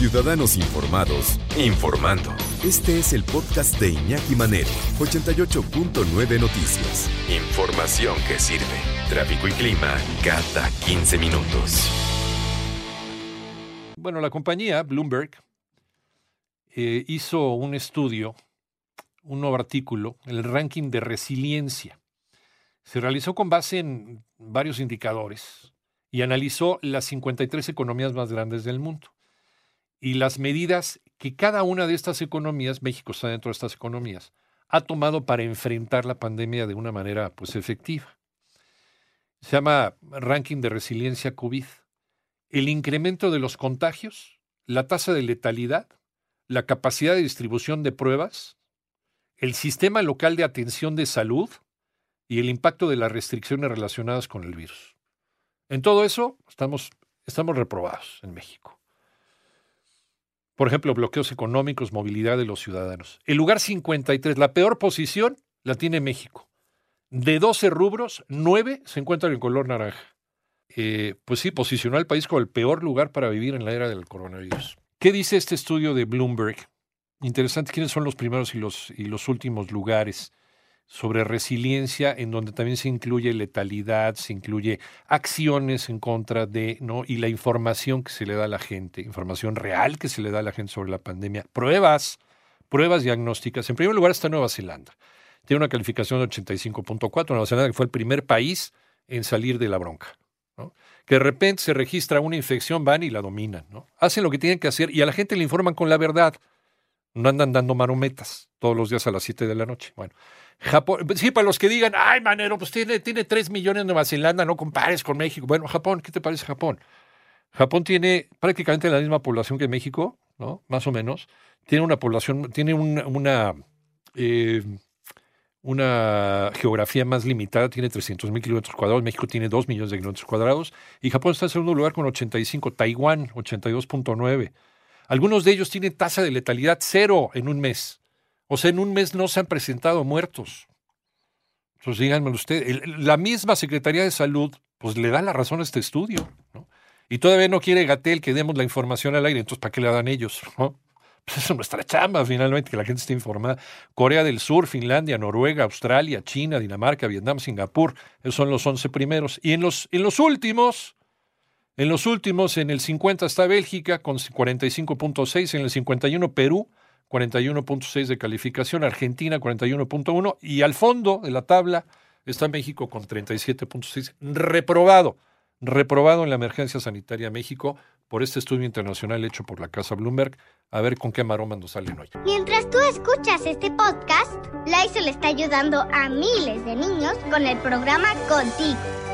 Ciudadanos Informados, informando. Este es el podcast de Iñaki Manero, 88.9 Noticias. Información que sirve. Tráfico y clima cada 15 minutos. Bueno, la compañía Bloomberg eh, hizo un estudio, un nuevo artículo, el ranking de resiliencia. Se realizó con base en varios indicadores y analizó las 53 economías más grandes del mundo y las medidas que cada una de estas economías, México está dentro de estas economías, ha tomado para enfrentar la pandemia de una manera pues efectiva. Se llama ranking de resiliencia COVID. El incremento de los contagios, la tasa de letalidad, la capacidad de distribución de pruebas, el sistema local de atención de salud y el impacto de las restricciones relacionadas con el virus. En todo eso estamos, estamos reprobados en México. Por ejemplo, bloqueos económicos, movilidad de los ciudadanos. El lugar 53, la peor posición, la tiene México. De 12 rubros, 9 se encuentran en color naranja. Eh, pues sí, posicionó al país como el peor lugar para vivir en la era del coronavirus. ¿Qué dice este estudio de Bloomberg? Interesante, ¿quiénes son los primeros y los, y los últimos lugares? Sobre resiliencia, en donde también se incluye letalidad, se incluye acciones en contra de, ¿no? Y la información que se le da a la gente, información real que se le da a la gente sobre la pandemia, pruebas, pruebas diagnósticas. En primer lugar está Nueva Zelanda. Tiene una calificación de 85.4. Nueva Zelanda que fue el primer país en salir de la bronca. Que de repente se registra una infección, van y la dominan. ¿no? Hacen lo que tienen que hacer y a la gente le informan con la verdad. No andan dando marometas todos los días a las 7 de la noche. Bueno, Japón, sí, para los que digan, ay, manero, pues tiene, tiene 3 millones en Nueva Zelanda, no compares con México. Bueno, Japón, ¿qué te parece Japón? Japón tiene prácticamente la misma población que México, ¿no? Más o menos. Tiene una población, tiene una, eh, una geografía más limitada, tiene 300 mil kilómetros cuadrados, México tiene 2 millones de kilómetros cuadrados, y Japón está en segundo lugar con 85, Taiwán 82.9. Algunos de ellos tienen tasa de letalidad cero en un mes. O sea, en un mes no se han presentado muertos. Entonces díganmelo usted. La misma Secretaría de Salud pues le da la razón a este estudio. ¿no? Y todavía no quiere Gatel que demos la información al aire. Entonces, ¿para qué le dan ellos? Pues es nuestra chamba, finalmente, que la gente esté informada. Corea del Sur, Finlandia, Noruega, Australia, China, Dinamarca, Vietnam, Singapur. Esos son los 11 primeros. Y en los, en los últimos, en los últimos, en el 50 está Bélgica con 45.6, en el 51 Perú 41.6 de calificación, Argentina 41.1 y al fondo de la tabla está México con 37.6, reprobado, reprobado en la emergencia sanitaria México por este estudio internacional hecho por la Casa Bloomberg. A ver con qué maroma nos salen hoy. Mientras tú escuchas este podcast, Lysol está ayudando a miles de niños con el programa Contigo,